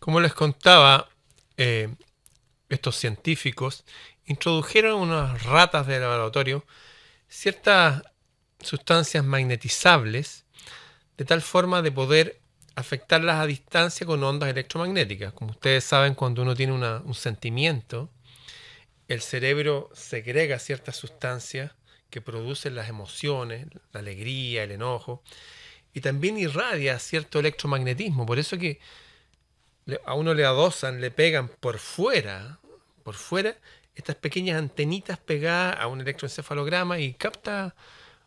Como les contaba, eh, estos científicos introdujeron unas ratas de laboratorio ciertas sustancias magnetizables de tal forma de poder afectarlas a distancia con ondas electromagnéticas. Como ustedes saben, cuando uno tiene un sentimiento, el cerebro segrega ciertas sustancias que producen las emociones, la alegría, el enojo, y también irradia cierto electromagnetismo. Por eso que a uno le adosan, le pegan por fuera, por fuera, estas pequeñas antenitas pegadas a un electroencefalograma y capta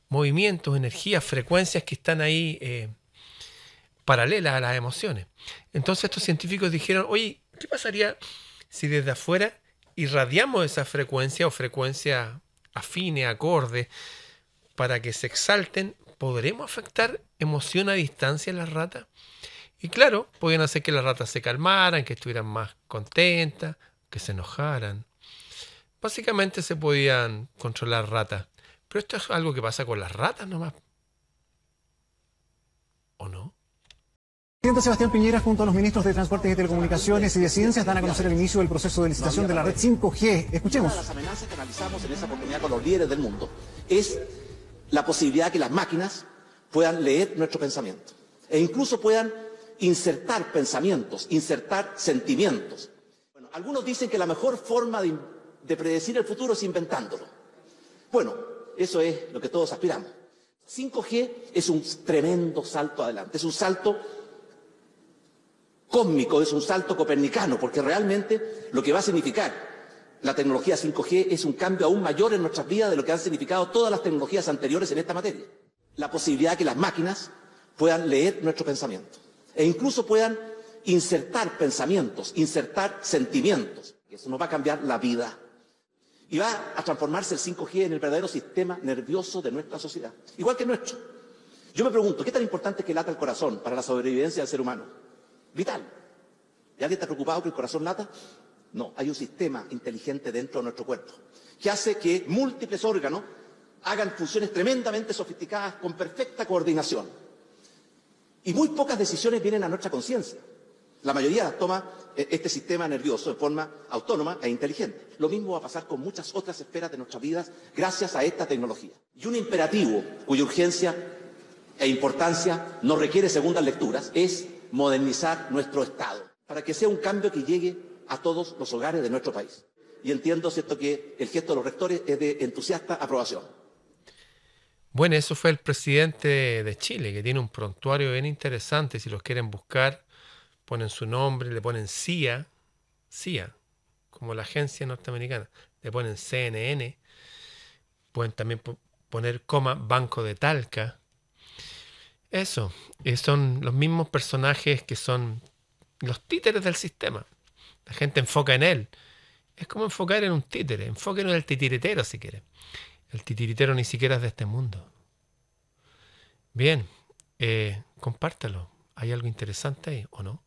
movimientos, energías, frecuencias que están ahí eh, paralelas a las emociones. Entonces estos científicos dijeron, oye, ¿qué pasaría si desde afuera irradiamos esa frecuencia o frecuencia afine, acorde, para que se exalten? ¿Podremos afectar emoción a distancia en las ratas? Y claro, podían hacer que las ratas se calmaran, que estuvieran más contentas, que se enojaran. Básicamente se podían controlar ratas. Pero esto es algo que pasa con las ratas nomás. ¿O no? El presidente Sebastián Piñera junto a los ministros de Transportes y Telecomunicaciones y de Ciencias dan a conocer el inicio del proceso de licitación de la red 5G. Escuchemos. Una de las amenazas que analizamos en esa oportunidad con los líderes del mundo es la posibilidad que las máquinas puedan leer nuestro pensamiento e incluso puedan insertar pensamientos, insertar sentimientos. Bueno, algunos dicen que la mejor forma de de predecir el futuro es inventándolo. Bueno, eso es lo que todos aspiramos. 5G es un tremendo salto adelante, es un salto cósmico, es un salto copernicano, porque realmente lo que va a significar la tecnología 5G es un cambio aún mayor en nuestras vidas de lo que han significado todas las tecnologías anteriores en esta materia. La posibilidad de que las máquinas puedan leer nuestro pensamiento e incluso puedan insertar pensamientos, insertar sentimientos. Eso nos va a cambiar la vida y va a transformarse el 5G en el verdadero sistema nervioso de nuestra sociedad, igual que nuestro. Yo me pregunto, ¿qué tan importante es que lata el corazón para la sobrevivencia del ser humano? Vital. ¿Y alguien está preocupado que el corazón lata? No, hay un sistema inteligente dentro de nuestro cuerpo que hace que múltiples órganos hagan funciones tremendamente sofisticadas con perfecta coordinación. Y muy pocas decisiones vienen a nuestra conciencia. La mayoría las toma eh, este sistema nervioso de forma autónoma e inteligente. Lo mismo va a pasar con muchas otras esferas de nuestras vidas gracias a esta tecnología. Y un imperativo cuya urgencia e importancia no requiere segundas lecturas es modernizar nuestro Estado para que sea un cambio que llegue a todos los hogares de nuestro país. Y entiendo, ¿cierto?, que el gesto de los rectores es de entusiasta aprobación. Bueno, eso fue el presidente de Chile, que tiene un prontuario bien interesante, si los quieren buscar ponen su nombre, le ponen CIA, CIA, como la agencia norteamericana, le ponen CNN, pueden también poner coma Banco de Talca. Eso, son los mismos personajes que son los títeres del sistema. La gente enfoca en él. Es como enfocar en un títere. Enfoquen en el titiritero si quiere. El titiritero ni siquiera es de este mundo. Bien, eh, compártelo. ¿Hay algo interesante o no?